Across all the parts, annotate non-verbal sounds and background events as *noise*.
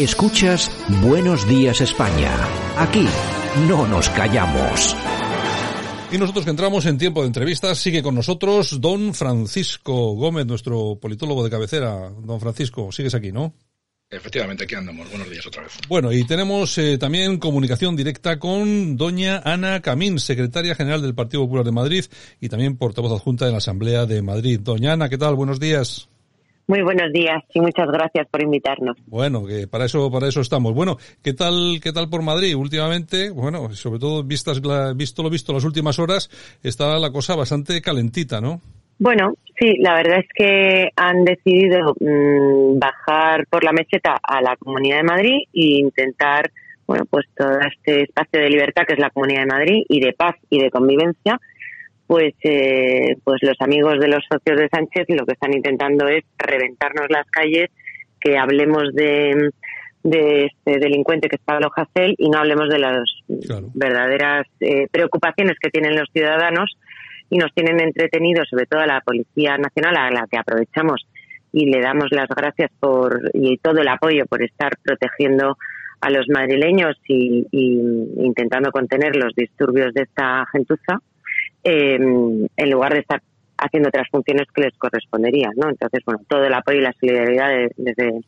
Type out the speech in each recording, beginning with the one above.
Escuchas Buenos Días España. Aquí no nos callamos. Y nosotros que entramos en tiempo de entrevistas, sigue con nosotros don Francisco Gómez, nuestro politólogo de cabecera. Don Francisco, sigues aquí, ¿no? Efectivamente, aquí andamos. Buenos días otra vez. Bueno, y tenemos eh, también comunicación directa con doña Ana Camín, secretaria general del Partido Popular de Madrid y también portavoz adjunta de la Asamblea de Madrid. Doña Ana, ¿qué tal? Buenos días. Muy buenos días y muchas gracias por invitarnos. Bueno, que para eso para eso estamos. Bueno, ¿qué tal qué tal por Madrid últimamente? Bueno, sobre todo vistas visto lo visto las últimas horas, está la cosa bastante calentita, ¿no? Bueno, sí, la verdad es que han decidido mm, bajar por la meseta a la Comunidad de Madrid e intentar, bueno, pues todo este espacio de libertad que es la Comunidad de Madrid y de paz y de convivencia, pues, eh, pues los amigos de los socios de Sánchez lo que están intentando es reventarnos las calles, que hablemos de, de este delincuente que es Pablo Hasél y no hablemos de las verdaderas eh, preocupaciones que tienen los ciudadanos y nos tienen entretenidos, sobre todo a la Policía Nacional, a la que aprovechamos y le damos las gracias por y todo el apoyo por estar protegiendo a los madrileños y, y intentando contener los disturbios de esta gentuza eh, en lugar de estar haciendo otras funciones que les corresponderían, ¿no? Entonces, bueno, todo el apoyo y la solidaridad desde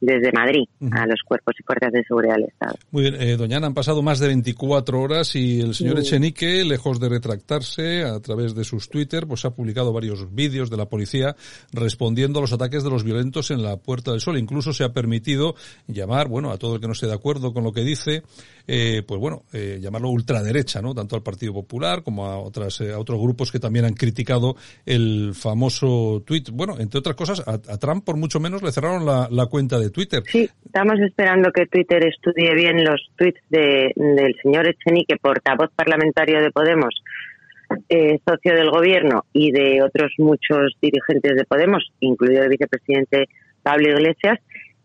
desde Madrid a los cuerpos y fuerzas de seguridad del Estado. Muy bien, eh, doña Ana, han pasado más de 24 horas y el señor Echenique, lejos de retractarse a través de sus Twitter, pues ha publicado varios vídeos de la policía respondiendo a los ataques de los violentos en la Puerta del Sol. Incluso se ha permitido llamar, bueno, a todo el que no esté de acuerdo con lo que dice, eh, pues bueno, eh, llamarlo ultraderecha, ¿no? Tanto al Partido Popular como a otras, a otros grupos que también han criticado el famoso tweet. Bueno, entre otras cosas, a, Trump por mucho menos le cerraron la, la cuenta de Twitter. Sí, estamos esperando que Twitter estudie bien los tweets de, del señor Echenique, portavoz parlamentario de Podemos, eh, socio del gobierno y de otros muchos dirigentes de Podemos, incluido el vicepresidente Pablo Iglesias,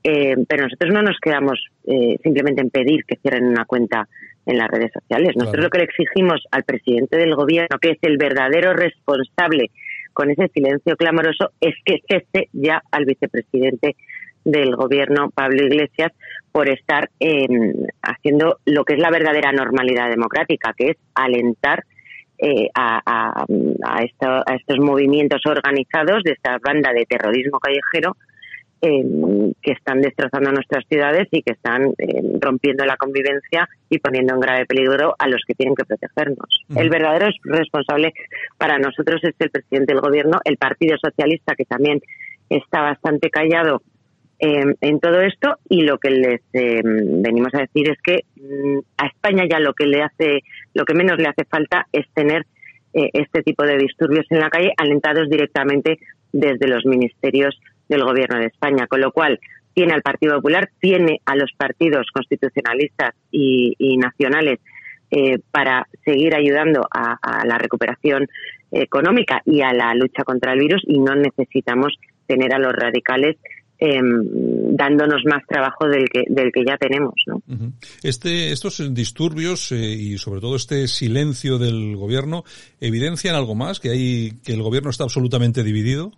eh, pero nosotros no nos quedamos eh, simplemente en pedir que cierren una cuenta en las redes sociales. Nosotros lo que le exigimos al presidente del gobierno, que es el verdadero responsable con ese silencio clamoroso, es que cese ya al vicepresidente del gobierno Pablo Iglesias por estar em, haciendo lo que es la verdadera normalidad democrática, que es alentar eh, a, a, estos movimientos organizados de esta banda de terrorismo callejero em, que están destrozando nuestras ciudades y que están em, rompiendo la convivencia y poniendo en grave peligro a los que tienen que protegernos. El verdadero responsable para nosotros es el presidente del gobierno, el Partido Socialista, que también está bastante callado Em, en todo esto y lo que les em, venimos a decir es que mm, a España ya lo que le hace lo que menos le hace falta es tener eh, este tipo de disturbios en la calle alentados directamente desde los ministerios del gobierno de España. Con lo cual tiene al Partido Popular tiene a los partidos constitucionalistas y, nacionales eh, para seguir ayudando a la recuperación económica y a la lucha contra el virus y no necesitamos tener a los radicales eh, dándonos más trabajo del que, del que ya tenemos. ¿no? este, estos disturbios eh, y sobre todo este silencio del gobierno evidencian algo más, que, hay, que el gobierno está absolutamente dividido.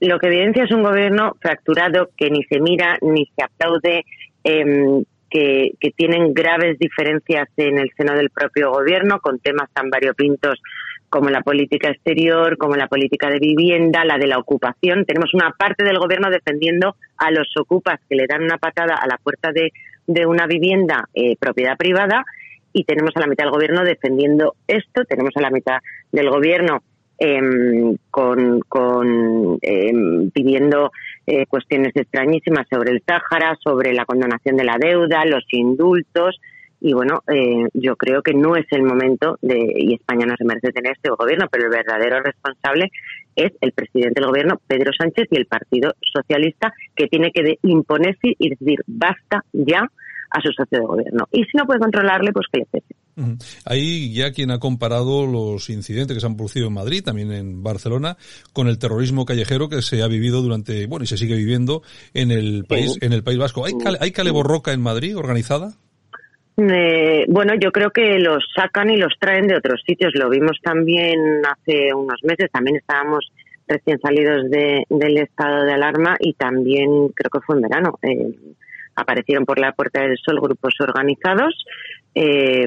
Lo que evidencia es un gobierno fracturado que ni se mira ni se aplaude, eh, que, que tienen graves diferencias en el seno del propio gobierno con temas tan variopintos como la política exterior, como la política de vivienda, la de la ocupación. Tenemos una parte del gobierno defendiendo a los ocupas que le dan una patada a la puerta de, de una vivienda eh, propiedad privada y tenemos a la mitad del gobierno defendiendo esto. Tenemos a la mitad del gobierno em, con, con em, pidiendo eh, cuestiones extrañísimas sobre el Sáhara, sobre la condonación de la deuda, los indultos y bueno, eh, yo creo que no es el momento de, y España no se merece tener este gobierno, pero el verdadero responsable es el presidente del gobierno, Pedro Sánchez, y el Partido Socialista, que tiene que imponerse y decir basta ya a su socio de gobierno. Y si no puede controlarle, pues que le cese. Hay ya quien ha comparado los incidentes que se han producido en Madrid, también en Barcelona, con el terrorismo callejero que se ha vivido durante, bueno, y se sigue viviendo en el país, en el País Vasco. ¿Hay, ¿Hay caleborroca en Madrid organizada? Eh, bueno, yo creo que los sacan y los traen de otros sitios. Lo vimos también hace unos meses. También estábamos recién salidos de, del estado de alarma y también creo que fue en verano. Eh, aparecieron por la Puerta del Sol grupos organizados, eh,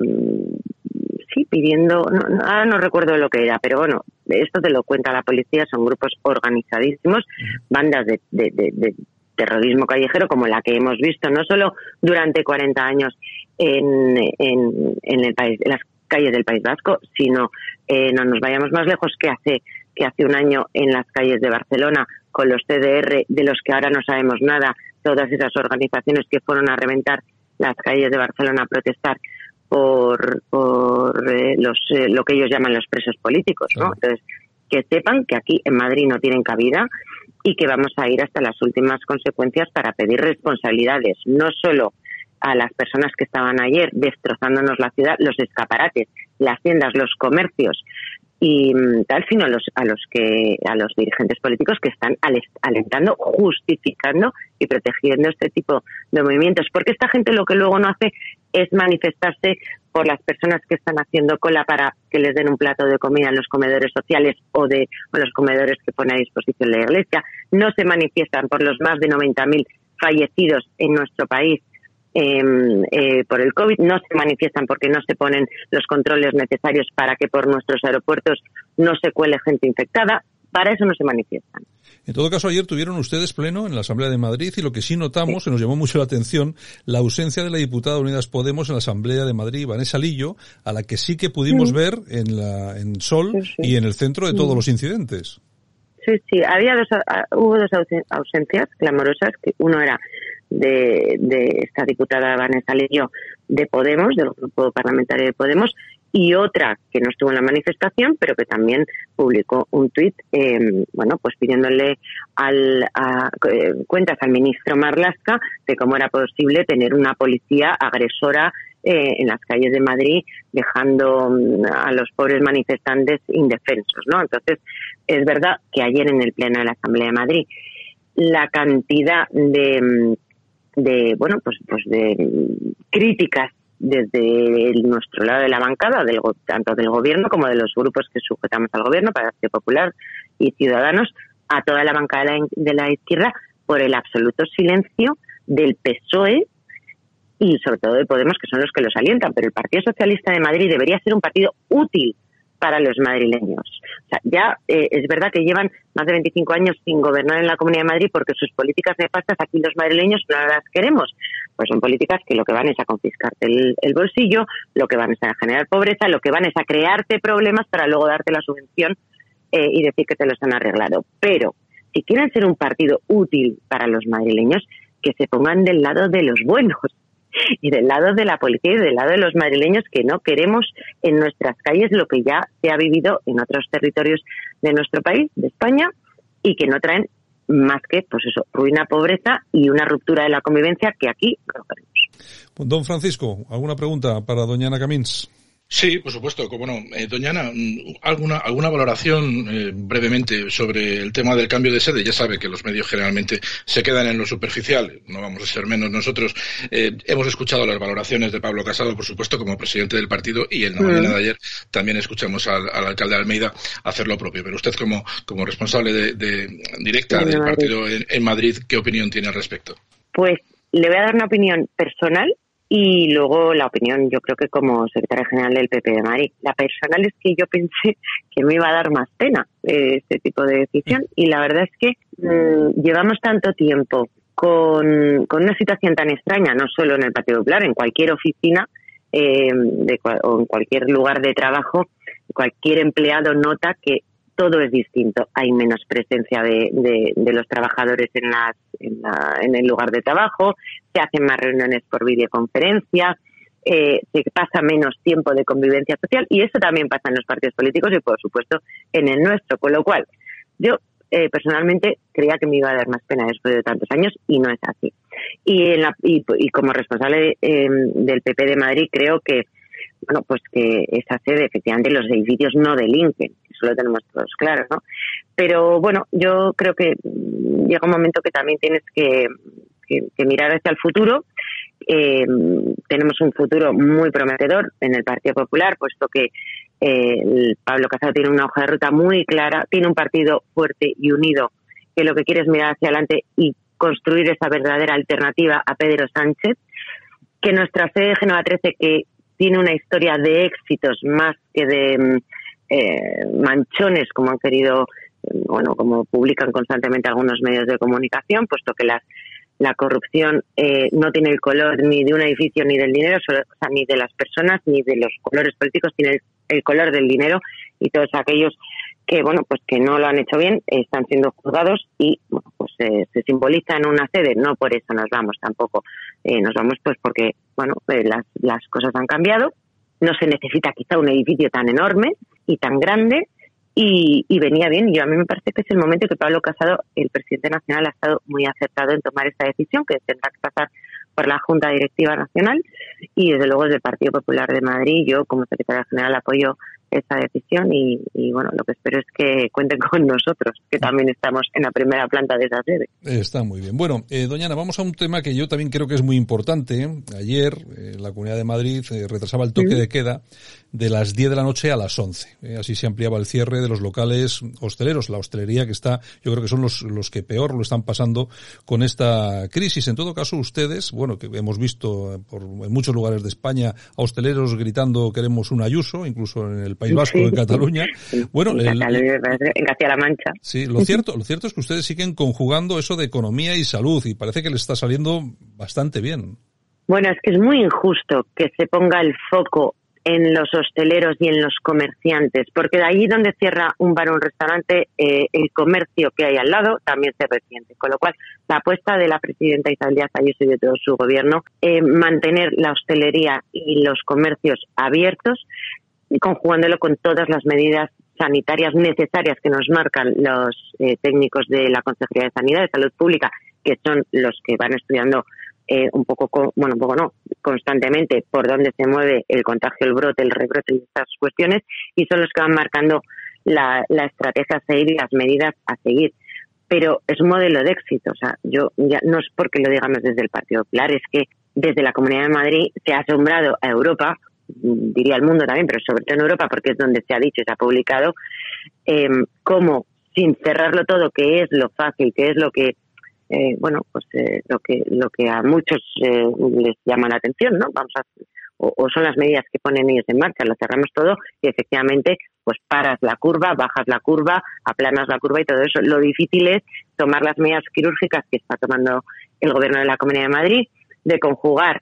sí, pidiendo, no, ahora no recuerdo lo que era, pero bueno, esto te lo cuenta la policía, son grupos organizadísimos, bandas de, de, terrorismo callejero como la que hemos visto, no solo durante 40 años en, en, en el país, en las calles del País Vasco, sino eh, no nos vayamos más lejos que hace que hace un año en las calles de Barcelona con los CDR de los que ahora no sabemos nada, todas esas organizaciones que fueron a reventar las calles de Barcelona a protestar por, por eh, los, eh, lo que ellos llaman los presos políticos, ¿no? Entonces, que sepan que aquí en Madrid no tienen cabida y que vamos a ir hasta las últimas consecuencias para pedir responsabilidades, no solo a las personas que estaban ayer destrozándonos la ciudad, los escaparates, las tiendas, los comercios y mm, tal, sino a los, a los que a los dirigentes políticos que están alentando, justificando y protegiendo este tipo de movimientos, porque esta gente lo que luego no hace es manifestarse por las personas que están haciendo cola para que les den un plato de comida en los comedores sociales o de o los comedores que pone a disposición la Iglesia, no se manifiestan por los más de 90.000 fallecidos en nuestro país Em, eh, por el COVID, no se manifiestan porque no se ponen los controles necesarios para que por nuestros aeropuertos no se cuele gente infectada. Para eso no se manifiestan. En todo caso, ayer tuvieron ustedes pleno en la Asamblea de Madrid y lo que sí notamos, se nos llamó mucho la atención, la ausencia de la diputada Unidas Podemos en la Asamblea de Madrid, Vanessa Lillo, a la que sí que pudimos ver en, la, en Sol y en el centro de todos los incidentes. Sí, sí, había dos, hubo dos ausencias clamorosas, que uno era de, de esta diputada Vanessa Lillo de Podemos, del grupo parlamentario de Podemos, y otra que no estuvo en la manifestación, pero que también publicó un tuit, eh, bueno, pues pidiéndole al, a, eh, cuentas al ministro Marlasca de cómo era posible tener una policía agresora eh, en las calles de Madrid, dejando mm, a los pobres manifestantes indefensos, ¿no? Entonces, es verdad que ayer en el pleno de la Asamblea de Madrid la cantidad de mm, de bueno pues pues de críticas desde nuestro lado de la bancada, del, tanto del gobierno como de los grupos que sujetamos al gobierno, Partido Popular y Ciudadanos, a toda la bancada de la, izquierda por el absoluto silencio del PSOE y sobre todo de Podemos, que son los que los alientan. Pero el Partido Socialista de Madrid debería ser un partido útil para los madrileños. O sea, ya eh, es verdad que llevan más de 25 años sin gobernar en la Comunidad de Madrid porque sus políticas nefastas aquí los madrileños no las queremos. Pues son políticas que lo que van es a confiscarte el, bolsillo, lo que van es a generar pobreza, lo que van es a crearte problemas para luego darte la subvención eh, y decir que te los han arreglado. Pero si quieren ser un partido útil para los madrileños, que se pongan del lado de los buenos, y del lado de la policía y del lado de los madrileños que no queremos en nuestras calles lo que ya se ha vivido en otros territorios de nuestro país, de España, y que no traen más que, pues eso, ruina, pobreza y una ruptura de la convivencia que aquí no queremos. Don Francisco, ¿alguna pregunta para doña Ana Camins? Sí, por supuesto, como no. Eh, doña Ana, mm, ¿alguna, alguna valoración eh, brevemente sobre el tema del cambio de sede? Ya sabe que los medios generalmente se quedan en lo superficial, no vamos a ser menos nosotros. Eh, hemos escuchado las valoraciones de Pablo Casado, por supuesto, como presidente del partido, y en la mañana de ayer también escuchamos al, alcalde Almeida hacer lo propio. Pero usted, como, como responsable de, directa del partido en Madrid, ¿qué opinión tiene al respecto? Pues le voy a dar una opinión personal y luego la opinión, yo creo que como secretaria general del PP de Madrid. La personal es que yo pensé que me iba a dar más pena este tipo de decisión y la verdad es que mm, llevamos tanto tiempo con, una situación tan extraña, no solo en el Partido Popular, en cualquier oficina eh, de, o en cualquier lugar de trabajo, cualquier empleado nota que todo es distinto. Hay menos presencia de, de, los trabajadores en, las, en, el lugar de trabajo, se hacen más reuniones por videoconferencia, eh, se pasa menos tiempo de convivencia social y eso también pasa en los partidos políticos y, por supuesto, en el nuestro. Con lo cual, yo eh, personalmente creía que me iba a dar más pena después de tantos años y no es así. Y, en la, y, como responsable eh, del PP de Madrid creo que bueno, pues que esa sede, efectivamente, los edificios no delinquen, eso lo tenemos todos claro, ¿no? Pero bueno, yo creo que llega un momento que también tienes que, mirar hacia el futuro. Eh, tenemos un futuro muy prometedor en el Partido Popular, puesto que eh, Pablo Casado tiene una hoja de ruta muy clara, tiene un partido fuerte y unido que lo que quiere es mirar hacia adelante y construir esa verdadera alternativa a Pedro Sánchez, que nuestra sede de Génova 13, que tiene una historia de éxitos más que de mm, eh, manchones, como han querido, mm, bueno, como publican constantemente algunos medios de comunicación, puesto que las, la corrupción eh, no tiene el color ni de un edificio ni del dinero, o sea, ni de las personas ni de los colores políticos, tiene el color del dinero y todos aquellos que bueno pues que no lo han hecho bien están siendo juzgados y bueno, pues se simboliza en una sede no por eso nos vamos tampoco eh, nos vamos pues porque bueno eh, las, las cosas han cambiado no se necesita quizá un edificio tan enorme y tan grande y, venía bien. Yo a mí me parece que es el momento que Pablo Casado, el presidente nacional, ha estado muy acertado en tomar esta decisión, que tendrá que pasar por la Junta Directiva Nacional y desde luego desde el Partido Popular de Madrid. Yo, como secretaria general, apoyo esa decisión y, bueno, lo que espero es que cuenten *laughs* con nosotros, que también estamos en la primera planta de esa sede. Está muy bien. Bueno, eh, doña Ana, vamos a un tema que yo también creo que es muy importante. Ayer eh, la Comunidad de Madrid eh, retrasaba el toque de queda de las 10 de la noche a las 11. Eh, así se ampliaba el cierre de los locales hosteleros, la hostelería que está, yo creo que son los, los que peor lo están pasando con esta crisis. En todo caso, ustedes, bueno, que hemos visto por, en muchos lugares de España a hosteleros gritando queremos un ayuso, incluso en el País Vasco, en Cataluña. Bueno, en, Castilla-La Mancha. Sí, lo cierto, lo cierto es que ustedes siguen conjugando eso de economía y salud y parece que les está saliendo bastante bien. Bueno, es que es muy injusto que se ponga el foco en los hosteleros y en los comerciantes, porque de allí donde cierra un bar o un restaurante, eh, el comercio que hay al lado también se resiente. Con lo cual, la apuesta de la presidenta Isabel Díaz Ayuso y de todo su gobierno, eh, mantener la hostelería y los comercios abiertos, conjugándolo con todas las medidas sanitarias necesarias que nos marcan los eh, técnicos de la Consejería de Sanidad, de Salud Pública, que son los que van estudiando eh, un poco, bueno, un poco no, constantemente por dónde se mueve el contagio, el brote, el rebrote y estas cuestiones, y son los que van marcando la, la estrategia a seguir y las medidas a seguir. Pero es un modelo de éxito, o sea, yo ya no es porque lo digamos desde el Partido Popular, es que desde la Comunidad de Madrid se ha asombrado a Europa, diría el mundo también, pero sobre todo en Europa, porque es donde se ha dicho y se ha publicado, eh, cómo sin cerrarlo todo, que es lo fácil, que es lo que eh, bueno, pues eh, lo que lo que a muchos eh, les llama la atención, ¿no? Vamos a o, son las medidas que ponen ellos en marcha, lo cerramos todo y efectivamente pues paras la curva, bajas la curva, aplanas la curva y todo eso. Lo difícil es tomar las medidas quirúrgicas que está tomando el gobierno de la Comunidad de Madrid, de conjugar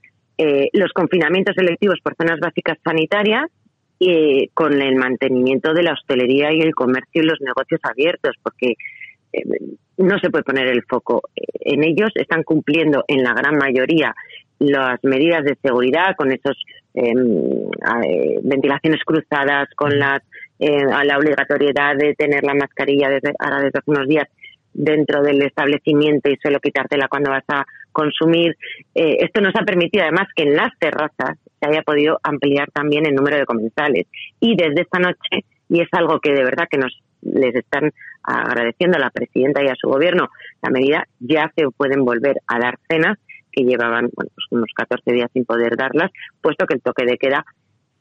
los confinamientos selectivos por zonas básicas sanitarias con el mantenimiento de la hostelería y el comercio y los negocios abiertos, porque eh, no se puede poner el foco en ellos. Están cumpliendo en la gran mayoría las medidas de seguridad con esos em, eh, ventilaciones cruzadas, con las, eh, la obligatoriedad de tener la mascarilla desde, ahora desde hace unos días dentro del establecimiento y solo quitártela cuando vas a consumir. esto nos ha permitido además que en las terrazas se haya podido ampliar también el número de comensales. Y desde esta noche, y es algo que de verdad que nos les están agradeciendo a la presidenta y a su gobierno la medida, ya se pueden volver a dar cenas que llevaban bueno, pues unos 14 días sin poder darlas, puesto que el toque de queda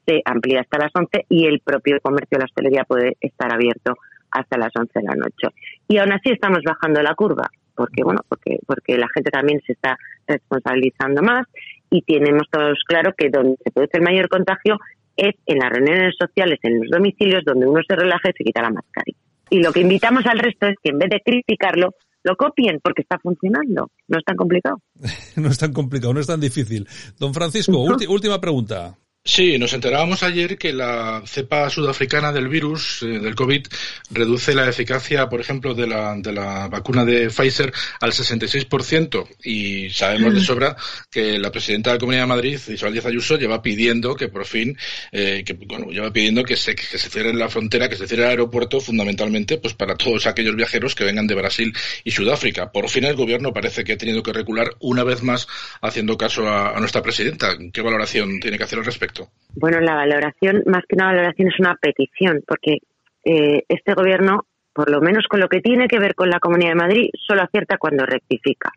se amplía hasta las 11 y el propio comercio de la hostelería puede estar abierto hasta las 11 de la noche. Y aún así estamos bajando la curva, porque bueno, porque porque la gente también se está responsabilizando más y tenemos todos claro que donde se produce el mayor contagio es en las reuniones sociales, en los domicilios, donde uno se relaja y se quita la mascarilla. Y lo que invitamos al resto es que en vez de criticarlo, lo copien porque está funcionando. No es tan complicado. *laughs* no es tan complicado, no es tan difícil. Don Francisco, última pregunta. Sí, nos enterábamos ayer que la cepa sudafricana del virus, eh, del COVID, reduce la eficacia, por ejemplo, de la, de la vacuna de Pfizer al 66%. Y sabemos de mm. sobra que la presidenta de la Comunidad de Madrid, Isabel Díaz Ayuso, lleva pidiendo que por fin, eh, que, bueno, lleva pidiendo que se, que se cierre la frontera, que se cierre el aeropuerto, fundamentalmente, pues para todos aquellos viajeros que vengan de Brasil y Sudáfrica. Por fin el gobierno parece que ha tenido que recular una vez más haciendo caso a, a nuestra presidenta. ¿Qué valoración tiene que hacer al respecto? Bueno, la valoración, más que una valoración, es una petición, porque eh, este gobierno, por lo menos con lo que tiene que ver con la Comunidad de Madrid, solo acierta cuando rectifica.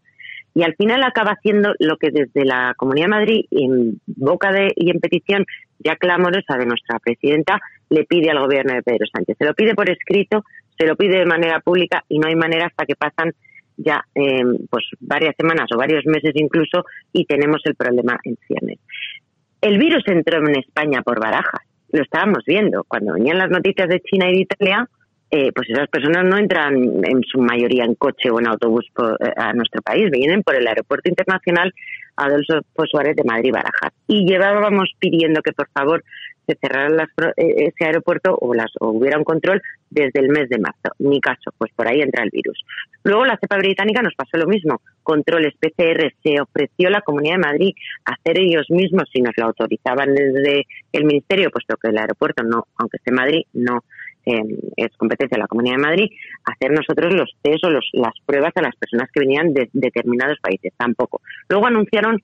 Y al final acaba haciendo lo que desde la Comunidad de Madrid, en boca de y en petición ya clamorosa de nuestra presidenta, le pide al gobierno de Pedro Sánchez. Se lo pide por escrito, se lo pide de manera pública y no hay manera hasta que pasan ya eh, pues varias semanas o varios meses incluso y tenemos el problema en ciernes. El virus entró en España por barajas, lo estábamos viendo. Cuando venían las noticias de China y de Italia, eh, pues esas personas no entran en su mayoría en coche o en autobús eh, a nuestro país, vienen por el aeropuerto internacional Adolfo Suárez de Madrid-Barajas. Y llevábamos pidiendo que por favor se cerraran eh, ese aeropuerto o, las, o hubiera un control desde el mes de marzo. Ni caso, pues por ahí entra el virus. Luego la cepa británica nos pasó lo mismo. Controles PCR se ofreció la Comunidad de Madrid hacer ellos mismos si nos lo autorizaban desde el Ministerio, puesto que el aeropuerto no, aunque esté en Madrid, no es competencia de la Comunidad de Madrid, hacer nosotros los test o las pruebas a las personas que venían de determinados países, tampoco. Luego anunciaron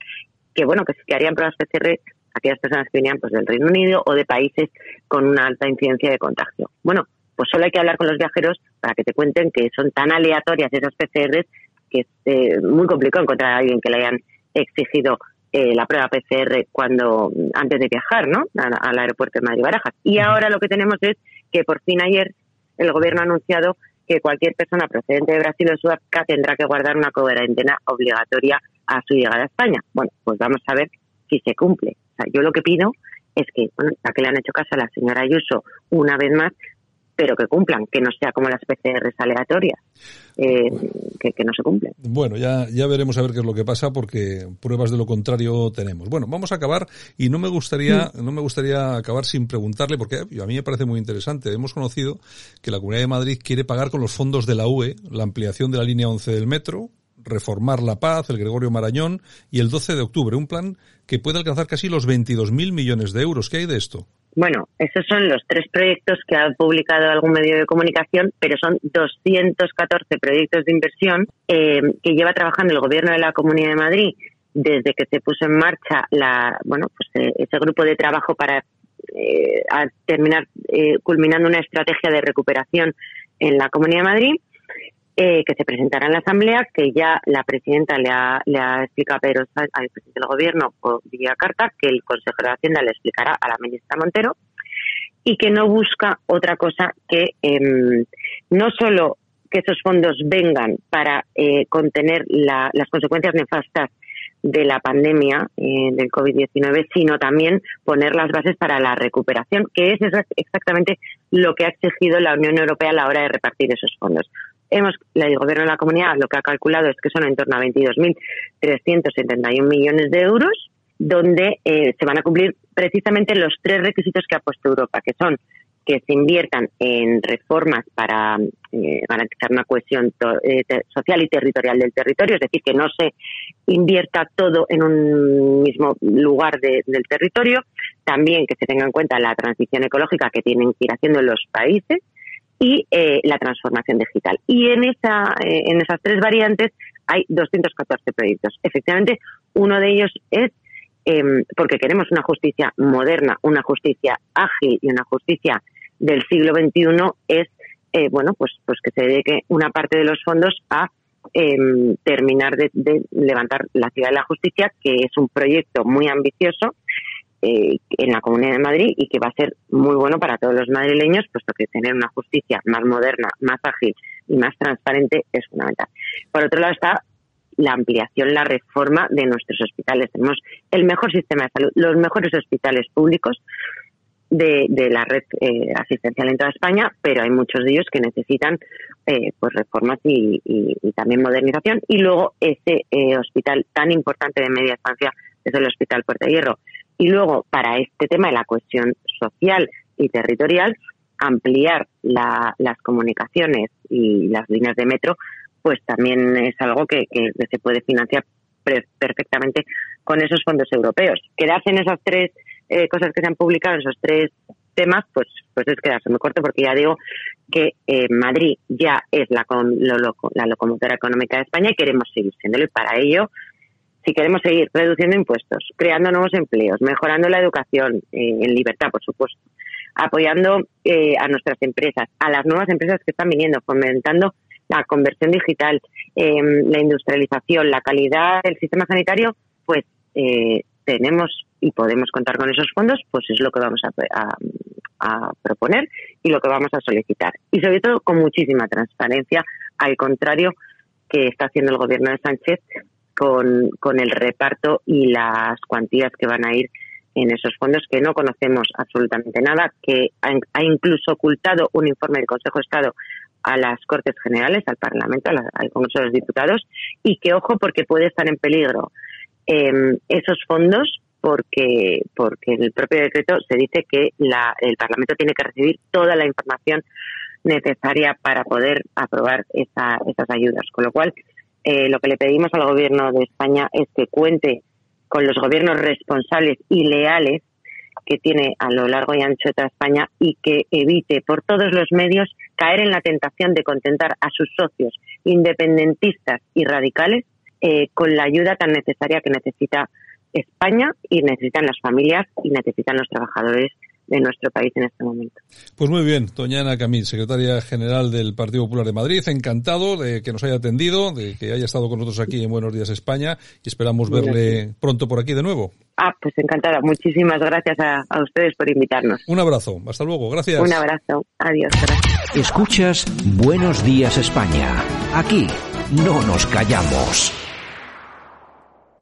que bueno que harían pruebas PCR aquellas personas que venían pues del Reino Unido o de países con una alta incidencia de contagio. Bueno, pues solo hay que hablar con los viajeros para que te cuenten que son tan aleatorias esas PCRs que es eh, muy complicado encontrar a alguien que le hayan exigido eh, la prueba PCR cuando antes de viajar, ¿no? Al, aeropuerto de Madrid Barajas. Y ahora lo que tenemos es que por fin ayer el gobierno ha anunciado que cualquier persona procedente de Brasil o Sudáfrica tendrá que guardar una cuarentena obligatoria a su llegada a España. Bueno, pues vamos a ver si se cumple. Sea, yo lo que pido es que, bueno, ya que le han hecho caso a la señora Ayuso una vez más, pero que cumplan, que no sea como las PCRs aleatorias, eh, que, no se cumplen. Bueno, ya, ya veremos a ver qué es lo que pasa porque pruebas de lo contrario tenemos. Bueno, vamos a acabar y no me gustaría, no me gustaría acabar sin preguntarle porque a mí me parece muy interesante. Hemos conocido que la Comunidad de Madrid quiere pagar con los fondos de la UE la ampliación de la línea 11 del metro, reformar La Paz, el Gregorio Marañón y el 12 de octubre, un plan que puede alcanzar casi los 22.000 millones de euros. ¿Qué hay de esto? Bueno, esos son los tres proyectos que ha publicado algún medio de comunicación, pero son 214 proyectos de inversión eh, que lleva trabajando el Gobierno de la Comunidad de Madrid desde que se puso en marcha la, bueno, pues eh, ese grupo de trabajo para eh, terminar culminando una estrategia de recuperación en la Comunidad de Madrid eh, que se presentará en la Asamblea, que ya la presidenta le ha, le ha explicado a Pedro al presidente del Gobierno por vía carta, que el consejero de Hacienda le explicará a la ministra Montero, y que no busca otra cosa que em, no solo que esos fondos vengan para eh, contener las consecuencias nefastas de la pandemia eh, del COVID-19, sino también poner las bases para la recuperación, que es exactamente lo que ha exigido la Unión Europea a la hora de repartir esos fondos hemos, el gobierno de la comunidad lo que ha calculado es que son en torno a 22.371 millones de euros, donde eh, se van a cumplir precisamente los tres requisitos que ha puesto Europa, que son que se inviertan en reformas para eh, garantizar una cohesión eh, social y territorial del territorio, es decir, que no se invierta todo en un mismo lugar del territorio, también que se tenga en cuenta la transición ecológica que tienen que ir haciendo los países, y eh, la transformación digital. Y en, esa, eh, en esas tres variantes hay 214 proyectos. Efectivamente, uno de ellos es em, porque queremos una justicia moderna, una justicia ágil y una justicia del siglo XXI es eh, bueno pues pues que se dedique una parte de los fondos a em, terminar de, levantar la ciudad de la justicia que es un proyecto muy ambicioso eh, en la Comunidad de Madrid y que va a ser muy bueno para todos los madrileños, puesto que tener una justicia más moderna, más ágil y más transparente es fundamental. Por otro lado está la ampliación, la reforma de nuestros hospitales. Tenemos el mejor sistema de salud, los mejores hospitales públicos de, la red eh, asistencial en toda España, pero hay muchos de ellos que necesitan eh, pues reformas y, también modernización. Y luego ese hospital tan importante de media estancia es el Hospital Puerta Hierro, y luego, para este tema de la cuestión social y territorial, ampliar las comunicaciones y las líneas de metro, pues también es algo que, se puede financiar perfectamente con esos fondos europeos. Quedarse en esas tres eh, cosas que se han publicado, en esos tres temas, pues, pues es quedarse muy corto, porque ya digo que eh, Madrid ya es la, la locomotora económica de España y queremos seguir siéndolo. Y para ello, si queremos seguir reduciendo impuestos, creando nuevos empleos, mejorando la educación eh, en libertad, por supuesto, apoyando eh, a nuestras empresas, a las nuevas empresas que están viniendo, fomentando la conversión digital, em, la industrialización, la calidad del sistema sanitario, pues eh, tenemos y podemos contar con esos fondos, pues es lo que vamos a, a, proponer y lo que vamos a solicitar. Y sobre todo con muchísima transparencia, al contrario que está haciendo el gobierno de Sánchez con, con el reparto y las cuantías que van a ir en esos fondos que no conocemos absolutamente nada, que ha, incluso ocultado un informe del Consejo de Estado a las Cortes Generales, al Parlamento, al Congreso de los Diputados, y que, ojo, porque puede estar en peligro em, esos fondos, porque, porque en el propio decreto se dice que la, el Parlamento tiene que recibir toda la información necesaria para poder aprobar esa, esas ayudas. Con lo cual, eh, lo que le pedimos al Gobierno de España es que cuente con los gobiernos responsables y leales que tiene a lo largo y ancho de toda España y que evite por todos los medios caer en la tentación de contentar a sus socios independentistas y radicales eh, con la ayuda tan necesaria que necesita España y necesitan las familias y necesitan los trabajadores de nuestro país en este momento. Pues muy bien, doña Ana Camil, secretaria general del Partido Popular de Madrid, encantado de que nos haya atendido, de que haya estado con nosotros aquí en Buenos Días España y esperamos verle pronto por aquí de nuevo. Ah, pues encantada. Muchísimas gracias a, a ustedes por invitarnos. Un abrazo. Hasta luego. Gracias. Un abrazo. Adiós. Gracias. Escuchas Buenos Días España. Aquí no nos callamos.